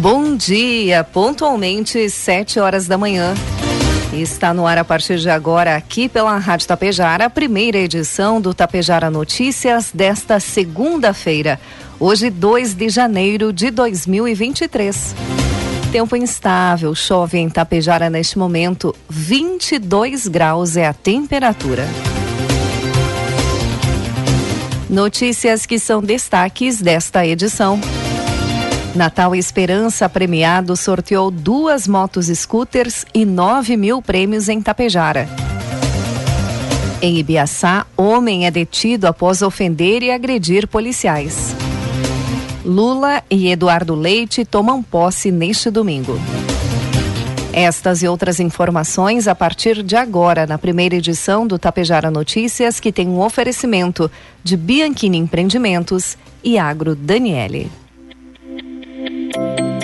Bom dia, pontualmente sete horas da manhã. Está no ar a partir de agora, aqui pela Rádio Tapejara, a primeira edição do Tapejara Notícias desta segunda-feira, hoje 2 de janeiro de 2023. Tempo instável, chove em Tapejara neste momento, 22 graus é a temperatura. Notícias que são destaques desta edição. Natal Esperança Premiado sorteou duas motos scooters e 9 mil prêmios em Tapejara. Em Ibiaçá, homem é detido após ofender e agredir policiais. Lula e Eduardo Leite tomam posse neste domingo. Estas e outras informações a partir de agora, na primeira edição do Tapejara Notícias, que tem um oferecimento de Bianchini Empreendimentos e Agro Daniele.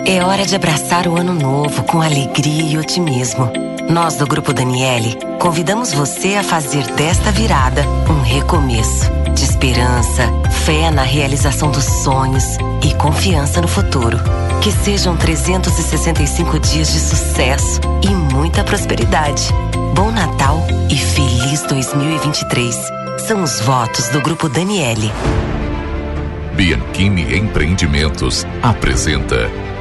É hora de abraçar o ano novo com alegria e otimismo. Nós do Grupo Daniele convidamos você a fazer desta virada um recomeço de esperança, fé na realização dos sonhos e confiança no futuro. Que sejam 365 dias de sucesso e muita prosperidade. Bom Natal e feliz 2023. São os votos do Grupo Daniele. Bianchini Empreendimentos apresenta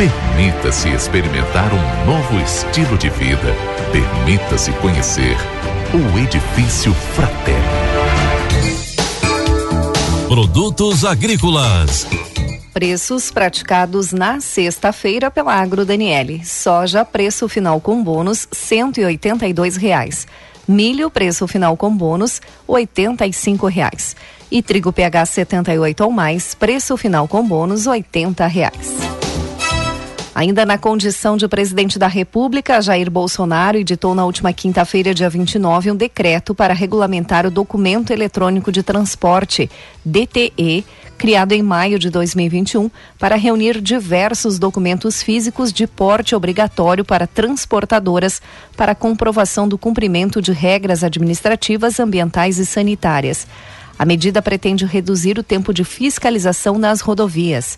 Permita-se experimentar um novo estilo de vida. Permita-se conhecer o Edifício Fraterno. Produtos agrícolas. Preços praticados na sexta-feira pela Agro Daniele. Soja, preço final com bônus, 182 reais. Milho, preço final com bônus, 85 reais. E trigo PH 78 ou mais, preço final com bônus, 80 reais. Ainda na condição de presidente da República, Jair Bolsonaro editou na última quinta-feira, dia 29, um decreto para regulamentar o documento eletrônico de transporte, DTE, criado em maio de 2021 para reunir diversos documentos físicos de porte obrigatório para transportadoras para comprovação do cumprimento de regras administrativas, ambientais e sanitárias. A medida pretende reduzir o tempo de fiscalização nas rodovias.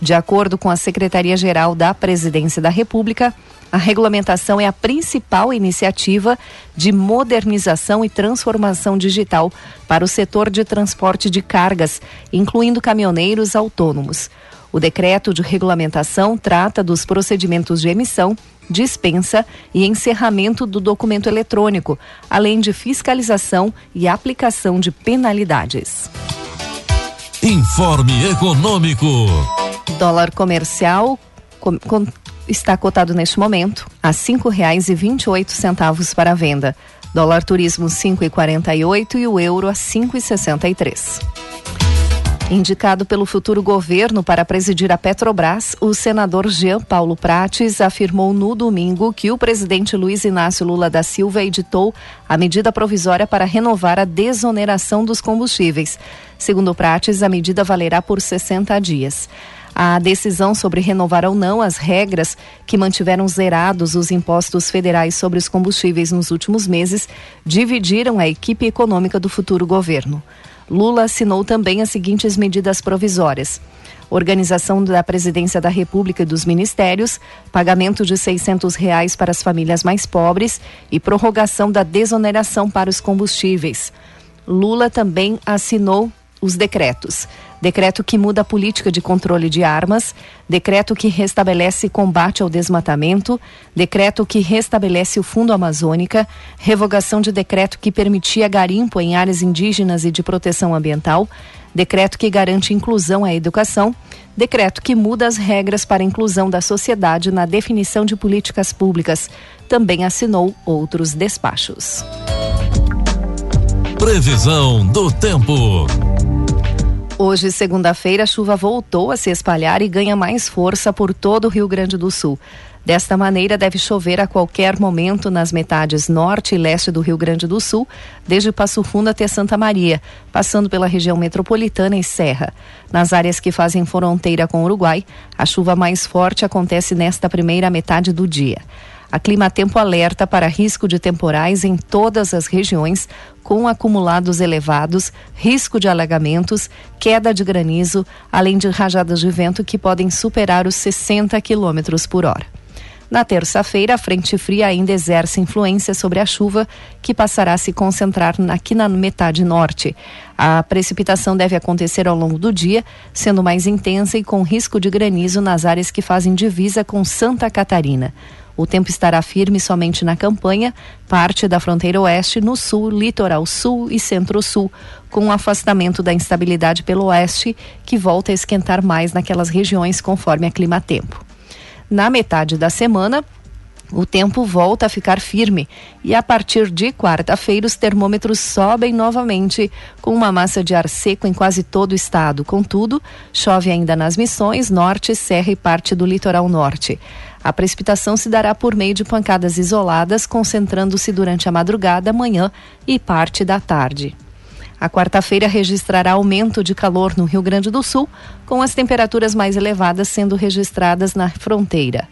De acordo com a Secretaria-Geral da Presidência da República, a regulamentação é a principal iniciativa de modernização e transformação digital para o setor de transporte de cargas, incluindo caminhoneiros autônomos. O decreto de regulamentação trata dos procedimentos de emissão, dispensa e encerramento do documento eletrônico, além de fiscalização e aplicação de penalidades. Informe Econômico. Dólar comercial com, com, está cotado neste momento a cinco reais e vinte e oito centavos para a venda. Dólar turismo cinco e quarenta e oito e o euro a cinco e sessenta e três. Indicado pelo futuro governo para presidir a Petrobras, o senador Jean Paulo Prates afirmou no domingo que o presidente Luiz Inácio Lula da Silva editou a medida provisória para renovar a desoneração dos combustíveis. Segundo Prates, a medida valerá por 60 dias. A decisão sobre renovar ou não as regras que mantiveram zerados os impostos federais sobre os combustíveis nos últimos meses dividiram a equipe econômica do futuro governo. Lula assinou também as seguintes medidas provisórias organização da Presidência da República e dos Ministérios, pagamento de seiscentos reais para as famílias mais pobres e prorrogação da desoneração para os combustíveis. Lula também assinou os decretos decreto que muda a política de controle de armas, decreto que restabelece combate ao desmatamento, decreto que restabelece o Fundo Amazônica, revogação de decreto que permitia garimpo em áreas indígenas e de proteção ambiental, decreto que garante inclusão à educação, decreto que muda as regras para a inclusão da sociedade na definição de políticas públicas. Também assinou outros despachos. Previsão do tempo. Hoje, segunda-feira, a chuva voltou a se espalhar e ganha mais força por todo o Rio Grande do Sul. Desta maneira, deve chover a qualquer momento nas metades norte e leste do Rio Grande do Sul, desde Passo Fundo até Santa Maria, passando pela região metropolitana e Serra. Nas áreas que fazem fronteira com o Uruguai, a chuva mais forte acontece nesta primeira metade do dia. A Climatempo alerta para risco de temporais em todas as regiões, com acumulados elevados, risco de alagamentos, queda de granizo, além de rajadas de vento que podem superar os 60 km por hora. Na terça-feira, a frente fria ainda exerce influência sobre a chuva, que passará a se concentrar aqui na metade norte. A precipitação deve acontecer ao longo do dia, sendo mais intensa e com risco de granizo nas áreas que fazem divisa com Santa Catarina. O tempo estará firme somente na campanha, parte da fronteira oeste, no sul, litoral sul e centro-sul, com o afastamento da instabilidade pelo oeste, que volta a esquentar mais naquelas regiões conforme a clima-tempo. Na metade da semana, o tempo volta a ficar firme e a partir de quarta-feira os termômetros sobem novamente com uma massa de ar seco em quase todo o estado. Contudo, chove ainda nas Missões, Norte, Serra e parte do litoral norte. A precipitação se dará por meio de pancadas isoladas, concentrando-se durante a madrugada, manhã e parte da tarde. A quarta-feira registrará aumento de calor no Rio Grande do Sul, com as temperaturas mais elevadas sendo registradas na fronteira.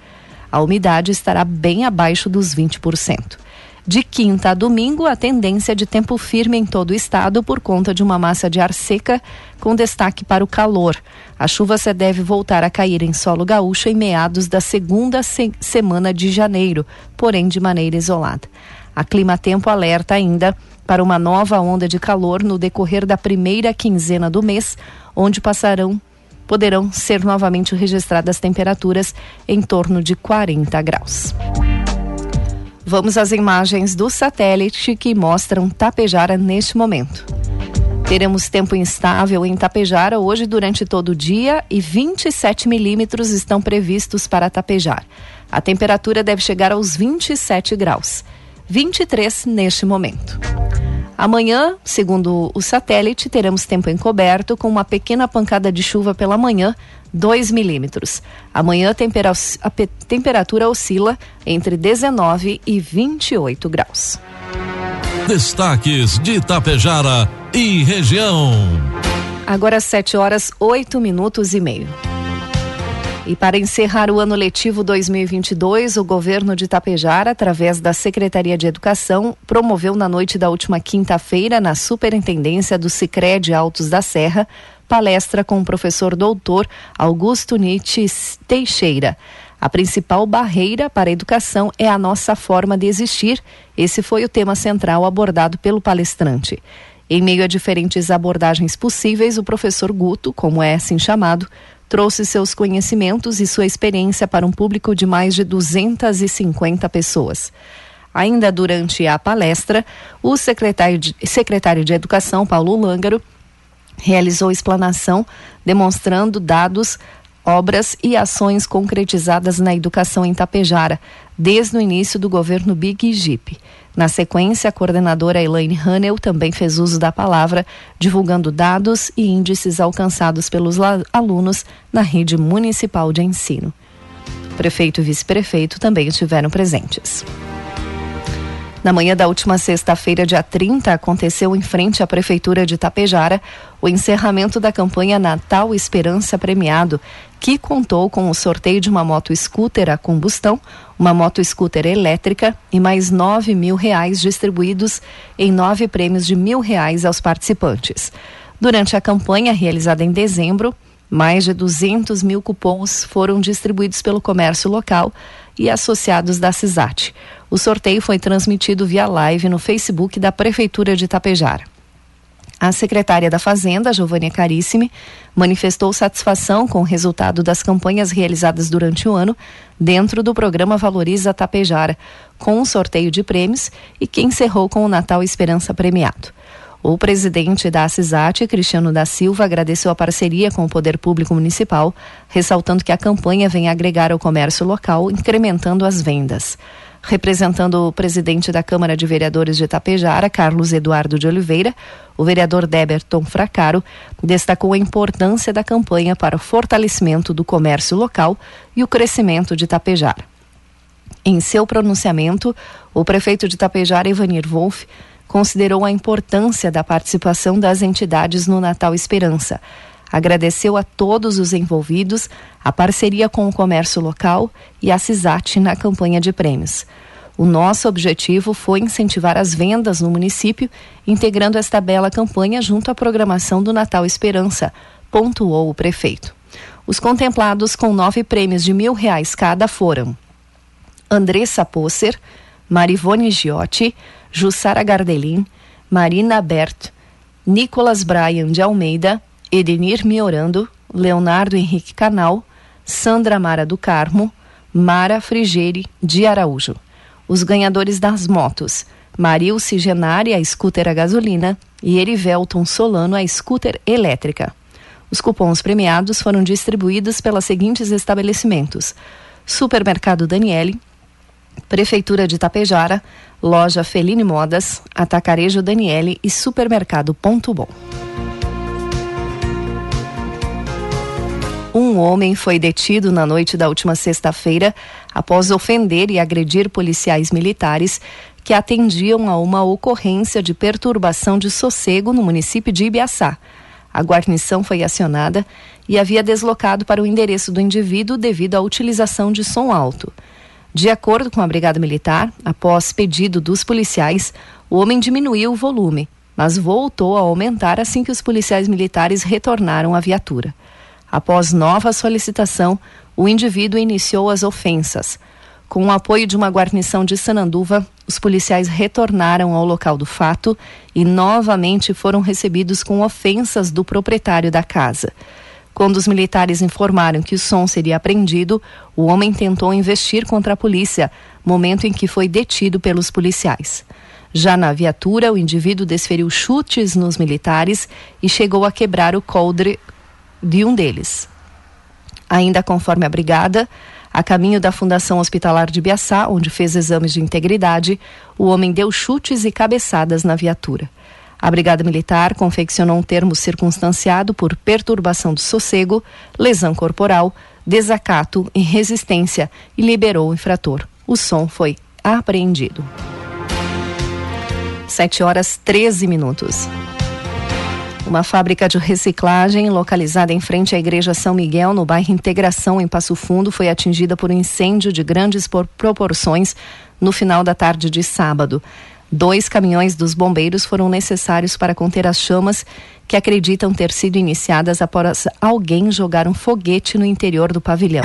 A umidade estará bem abaixo dos 20%. De quinta a domingo, a tendência de tempo firme em todo o estado por conta de uma massa de ar seca, com destaque para o calor. A chuva se deve voltar a cair em solo gaúcho em meados da segunda se semana de janeiro, porém de maneira isolada. A Clima Tempo alerta ainda para uma nova onda de calor no decorrer da primeira quinzena do mês, onde passarão poderão ser novamente registradas temperaturas em torno de 40 graus. Vamos às imagens do satélite que mostram Tapejara neste momento. Teremos tempo instável em Tapejara hoje durante todo o dia e 27 milímetros estão previstos para Tapejar. A temperatura deve chegar aos 27 graus, 23 neste momento. Amanhã, segundo o satélite, teremos tempo encoberto com uma pequena pancada de chuva pela manhã 2 milímetros. Amanhã a temperatura oscila entre 19 e 28 graus. Destaques de Itapejara e região. Agora 7 horas 8 minutos e meio. E para encerrar o ano letivo 2022, o governo de Itapejara, através da Secretaria de Educação, promoveu na noite da última quinta-feira, na Superintendência do Sicredi Altos da Serra, palestra com o professor doutor Augusto Nietzsche Teixeira. A principal barreira para a educação é a nossa forma de existir. Esse foi o tema central abordado pelo palestrante. Em meio a diferentes abordagens possíveis, o professor Guto, como é assim chamado, trouxe seus conhecimentos e sua experiência para um público de mais de 250 pessoas. Ainda durante a palestra, o secretário de, secretário de Educação, Paulo Lângaro, realizou explanação demonstrando dados, obras e ações concretizadas na educação em Tapejara, desde o início do governo Big Jeep. Na sequência, a coordenadora Elaine Hanel também fez uso da palavra, divulgando dados e índices alcançados pelos alunos na rede municipal de ensino. prefeito e vice-prefeito também estiveram presentes. Na manhã da última sexta-feira, dia 30, aconteceu em frente à Prefeitura de Tapejara o encerramento da campanha Natal Esperança Premiado, que contou com o sorteio de uma moto scooter a combustão, uma moto scooter elétrica e mais nove mil reais distribuídos em nove prêmios de mil reais aos participantes. Durante a campanha realizada em dezembro, mais de 200 mil cupons foram distribuídos pelo comércio local e associados da CISAT. O sorteio foi transmitido via live no Facebook da Prefeitura de Itapejara. A secretária da Fazenda, Giovanni Carissimi, manifestou satisfação com o resultado das campanhas realizadas durante o ano dentro do programa Valoriza Tapejara, com um sorteio de prêmios e que encerrou com o Natal Esperança premiado. O presidente da CISAT, Cristiano da Silva, agradeceu a parceria com o Poder Público Municipal, ressaltando que a campanha vem agregar ao comércio local, incrementando as vendas. Representando o presidente da Câmara de Vereadores de Itapejara, Carlos Eduardo de Oliveira, o vereador Deberton Fracaro destacou a importância da campanha para o fortalecimento do comércio local e o crescimento de Itapejara. Em seu pronunciamento, o prefeito de Itapejara, Ivanir Wolff, considerou a importância da participação das entidades no Natal Esperança. Agradeceu a todos os envolvidos, a parceria com o comércio local e a CISAT na campanha de prêmios. O nosso objetivo foi incentivar as vendas no município, integrando esta bela campanha junto à programação do Natal Esperança, pontuou o prefeito. Os contemplados com nove prêmios de mil reais cada foram Andressa Posser, Marivone Giotti, Jussara Gardelin, Marina Bert, Nicolas Brian de Almeida, Edenir Miorando, Leonardo Henrique Canal, Sandra Mara do Carmo, Mara Frigeri de Araújo. Os ganhadores das motos: Marilce Genari, a scooter a gasolina, e Erivelton Solano, a scooter elétrica. Os cupons premiados foram distribuídos pelos seguintes estabelecimentos: Supermercado Daniele, Prefeitura de Tapejara, Loja Feline Modas, Atacarejo Daniele e Supermercado Ponto Bom. Um homem foi detido na noite da última sexta-feira após ofender e agredir policiais militares que atendiam a uma ocorrência de perturbação de sossego no município de Ibiaçá. A guarnição foi acionada e havia deslocado para o endereço do indivíduo devido à utilização de som alto. De acordo com a Brigada Militar, após pedido dos policiais, o homem diminuiu o volume, mas voltou a aumentar assim que os policiais militares retornaram à viatura. Após nova solicitação, o indivíduo iniciou as ofensas. Com o apoio de uma guarnição de Sananduva, os policiais retornaram ao local do fato e novamente foram recebidos com ofensas do proprietário da casa. Quando os militares informaram que o som seria apreendido, o homem tentou investir contra a polícia, momento em que foi detido pelos policiais. Já na viatura, o indivíduo desferiu chutes nos militares e chegou a quebrar o coldre de um deles. Ainda conforme a brigada, a caminho da Fundação Hospitalar de Biaçá, onde fez exames de integridade, o homem deu chutes e cabeçadas na viatura. A Brigada Militar confeccionou um termo circunstanciado por perturbação do sossego, lesão corporal, desacato e resistência e liberou o infrator. O som foi apreendido. 7 horas 13 minutos. Uma fábrica de reciclagem localizada em frente à Igreja São Miguel, no bairro Integração, em Passo Fundo, foi atingida por um incêndio de grandes proporções no final da tarde de sábado. Dois caminhões dos bombeiros foram necessários para conter as chamas que acreditam ter sido iniciadas após alguém jogar um foguete no interior do pavilhão.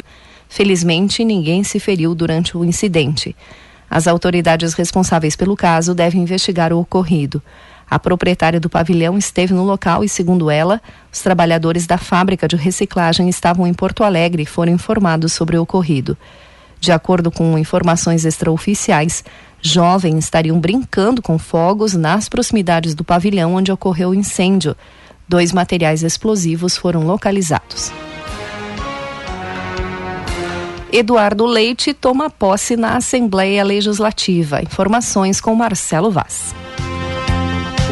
Felizmente, ninguém se feriu durante o incidente. As autoridades responsáveis pelo caso devem investigar o ocorrido. A proprietária do pavilhão esteve no local e, segundo ela, os trabalhadores da fábrica de reciclagem estavam em Porto Alegre e foram informados sobre o ocorrido. De acordo com informações extraoficiais, jovens estariam brincando com fogos nas proximidades do pavilhão onde ocorreu o incêndio. Dois materiais explosivos foram localizados. Eduardo Leite toma posse na Assembleia Legislativa. Informações com Marcelo Vaz.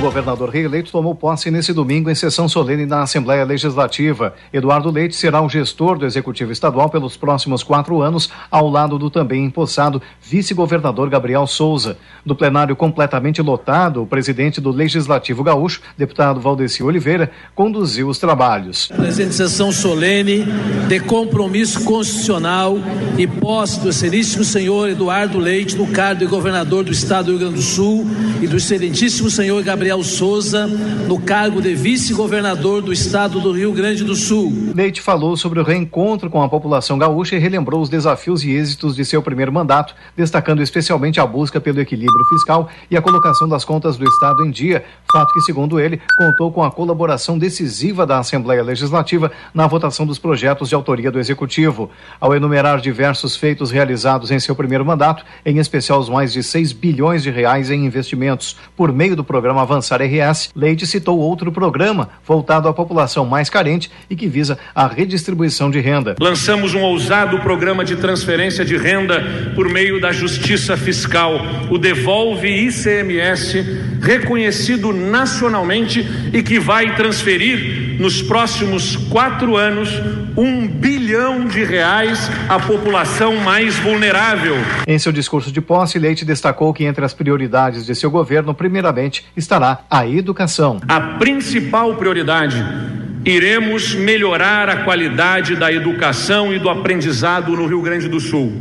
Governador reeleito tomou posse nesse domingo em sessão solene na Assembleia Legislativa. Eduardo Leite será o gestor do Executivo Estadual pelos próximos quatro anos, ao lado do também empossado vice-governador Gabriel Souza. Do plenário completamente lotado, o presidente do Legislativo Gaúcho, deputado Valdeci Oliveira, conduziu os trabalhos. Presente sessão solene de compromisso constitucional e posse do excelentíssimo senhor Eduardo Leite no cargo de governador do estado do Rio Grande do Sul e do excelentíssimo senhor Gabriel Daniel Souza no cargo de vice-governador do estado do Rio Grande do Sul. Leite falou sobre o reencontro com a população gaúcha e relembrou os desafios e êxitos de seu primeiro mandato, destacando especialmente a busca pelo equilíbrio fiscal e a colocação das contas do estado em dia, fato que, segundo ele, contou com a colaboração decisiva da Assembleia Legislativa na votação dos projetos de autoria do Executivo. Ao enumerar diversos feitos realizados em seu primeiro mandato, em especial os mais de 6 bilhões de reais em investimentos por meio do programa Avançar RS, Leite citou outro programa voltado à população mais carente e que visa a redistribuição de renda. Lançamos um ousado programa de transferência de renda por meio da Justiça Fiscal, o Devolve ICMS, reconhecido nacionalmente e que vai transferir nos próximos quatro anos um bilhão de reais à população mais vulnerável. Em seu discurso de posse, Leite destacou que entre as prioridades de seu governo, primeiramente, estará a educação. A principal prioridade iremos melhorar a qualidade da educação e do aprendizado no Rio Grande do Sul.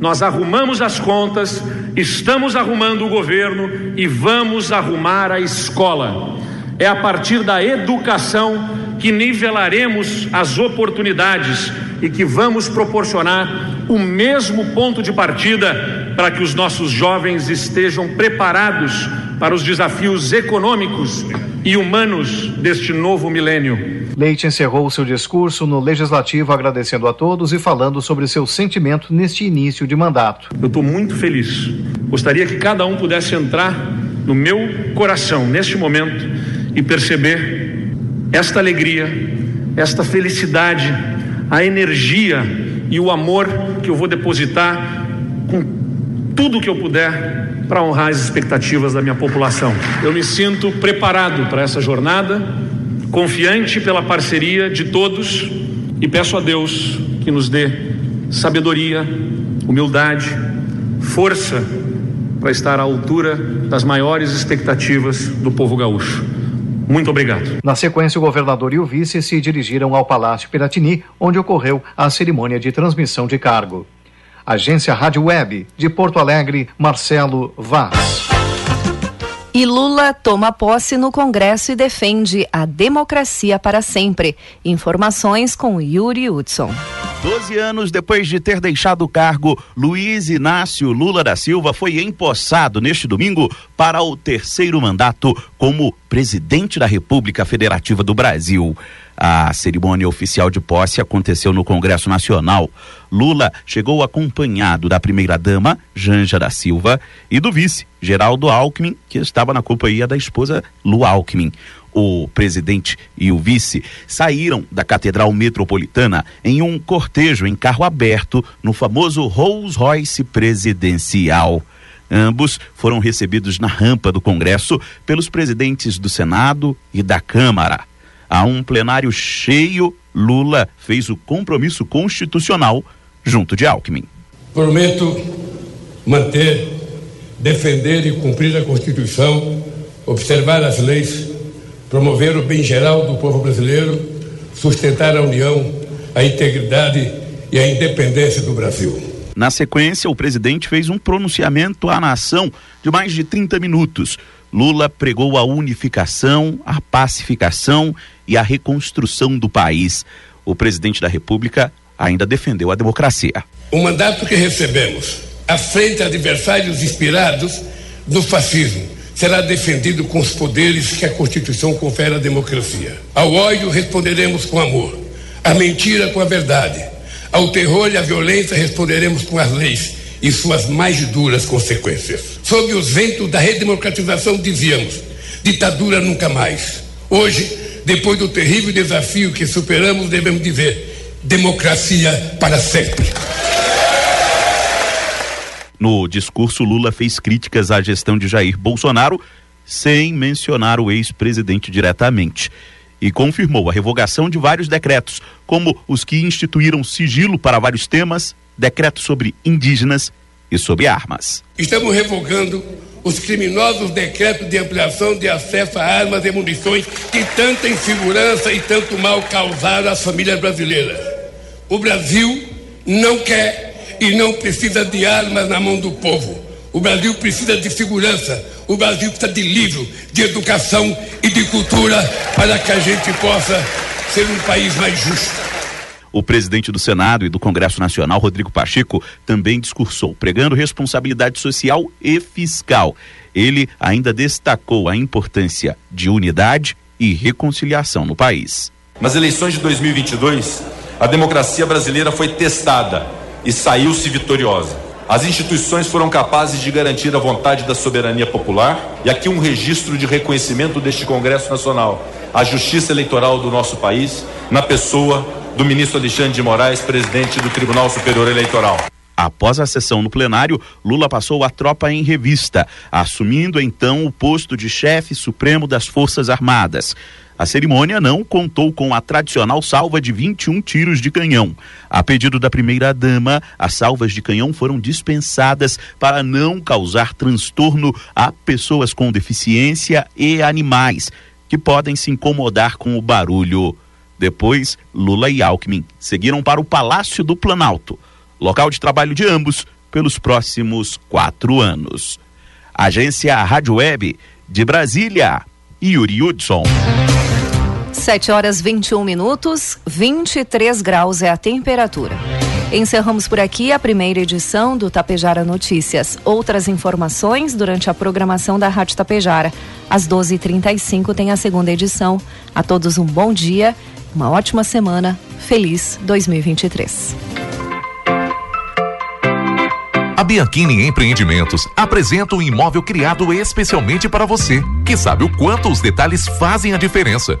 Nós arrumamos as contas, estamos arrumando o governo e vamos arrumar a escola. É a partir da educação que nivelaremos as oportunidades e que vamos proporcionar o mesmo ponto de partida para que os nossos jovens estejam preparados para os desafios econômicos e humanos deste novo milênio. Leite encerrou seu discurso no Legislativo agradecendo a todos e falando sobre seu sentimento neste início de mandato. Eu estou muito feliz. Gostaria que cada um pudesse entrar no meu coração neste momento e perceber esta alegria, esta felicidade, a energia e o amor que eu vou depositar com tudo que eu puder para honrar as expectativas da minha população. Eu me sinto preparado para essa jornada, confiante pela parceria de todos e peço a Deus que nos dê sabedoria, humildade, força para estar à altura das maiores expectativas do povo gaúcho. Muito obrigado. Na sequência, o governador e o vice se dirigiram ao Palácio Piratini, onde ocorreu a cerimônia de transmissão de cargo. Agência Rádio Web, de Porto Alegre, Marcelo Vaz. E Lula toma posse no Congresso e defende a democracia para sempre. Informações com Yuri Hudson. Doze anos depois de ter deixado o cargo, Luiz Inácio Lula da Silva foi empossado neste domingo para o terceiro mandato como presidente da República Federativa do Brasil. A cerimônia oficial de posse aconteceu no Congresso Nacional. Lula chegou acompanhado da primeira-dama, Janja da Silva, e do vice, Geraldo Alckmin, que estava na companhia da esposa Lu Alckmin o presidente e o vice saíram da Catedral Metropolitana em um cortejo em carro aberto no famoso Rolls Royce presidencial. Ambos foram recebidos na rampa do Congresso pelos presidentes do Senado e da Câmara. A um plenário cheio, Lula fez o compromisso constitucional junto de Alckmin. Prometo manter, defender e cumprir a Constituição, observar as leis promover o bem geral do povo brasileiro, sustentar a união, a integridade e a independência do Brasil. Na sequência, o presidente fez um pronunciamento à nação de mais de 30 minutos. Lula pregou a unificação, a pacificação e a reconstrução do país. O presidente da República ainda defendeu a democracia. O mandato que recebemos, à frente de adversários inspirados no fascismo, será defendido com os poderes que a Constituição confere à democracia. Ao ódio responderemos com amor, à mentira com a verdade, ao terror e à violência responderemos com as leis e suas mais duras consequências. Sob os ventos da redemocratização dizíamos: ditadura nunca mais. Hoje, depois do terrível desafio que superamos, devemos dizer: democracia para sempre. No discurso, Lula fez críticas à gestão de Jair Bolsonaro, sem mencionar o ex-presidente diretamente. E confirmou a revogação de vários decretos, como os que instituíram sigilo para vários temas, decretos sobre indígenas e sobre armas. Estamos revogando os criminosos decretos de ampliação de acesso a armas e munições que tanta insegurança e tanto mal causaram às famílias brasileiras. O Brasil não quer e não precisa de armas na mão do povo. O Brasil precisa de segurança, o Brasil precisa de livro, de educação e de cultura para que a gente possa ser um país mais justo. O presidente do Senado e do Congresso Nacional, Rodrigo Pacheco, também discursou, pregando responsabilidade social e fiscal. Ele ainda destacou a importância de unidade e reconciliação no país. Nas eleições de 2022, a democracia brasileira foi testada e saiu-se vitoriosa. As instituições foram capazes de garantir a vontade da soberania popular e aqui um registro de reconhecimento deste Congresso Nacional, a justiça eleitoral do nosso país, na pessoa do ministro Alexandre de Moraes, presidente do Tribunal Superior Eleitoral. Após a sessão no plenário, Lula passou a tropa em revista, assumindo então o posto de chefe supremo das Forças Armadas. A cerimônia não contou com a tradicional salva de 21 tiros de canhão. A pedido da primeira-dama, as salvas de canhão foram dispensadas para não causar transtorno a pessoas com deficiência e animais, que podem se incomodar com o barulho. Depois, Lula e Alckmin seguiram para o Palácio do Planalto, local de trabalho de ambos pelos próximos quatro anos. Agência Rádio Web de Brasília, Yuri Hudson. 7 horas 21 minutos, 23 graus é a temperatura. Encerramos por aqui a primeira edição do Tapejara Notícias. Outras informações durante a programação da Rádio Tapejara. Às 12h35 tem a segunda edição. A todos um bom dia uma ótima semana. Feliz 2023. A Bianchini Empreendimentos apresenta um imóvel criado especialmente para você, que sabe o quanto os detalhes fazem a diferença.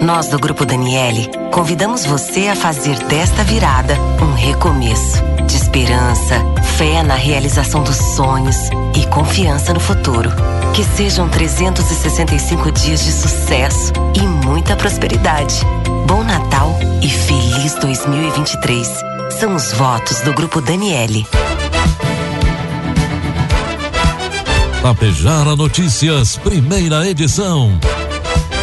Nós do Grupo Daniele convidamos você a fazer desta virada um recomeço de esperança, fé na realização dos sonhos e confiança no futuro. Que sejam 365 dias de sucesso e muita prosperidade. Bom Natal e feliz 2023. São os votos do Grupo Daniele. Tapejara Notícias, primeira edição.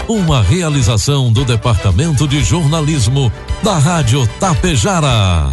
Uma realização do Departamento de Jornalismo da Rádio Tapejara.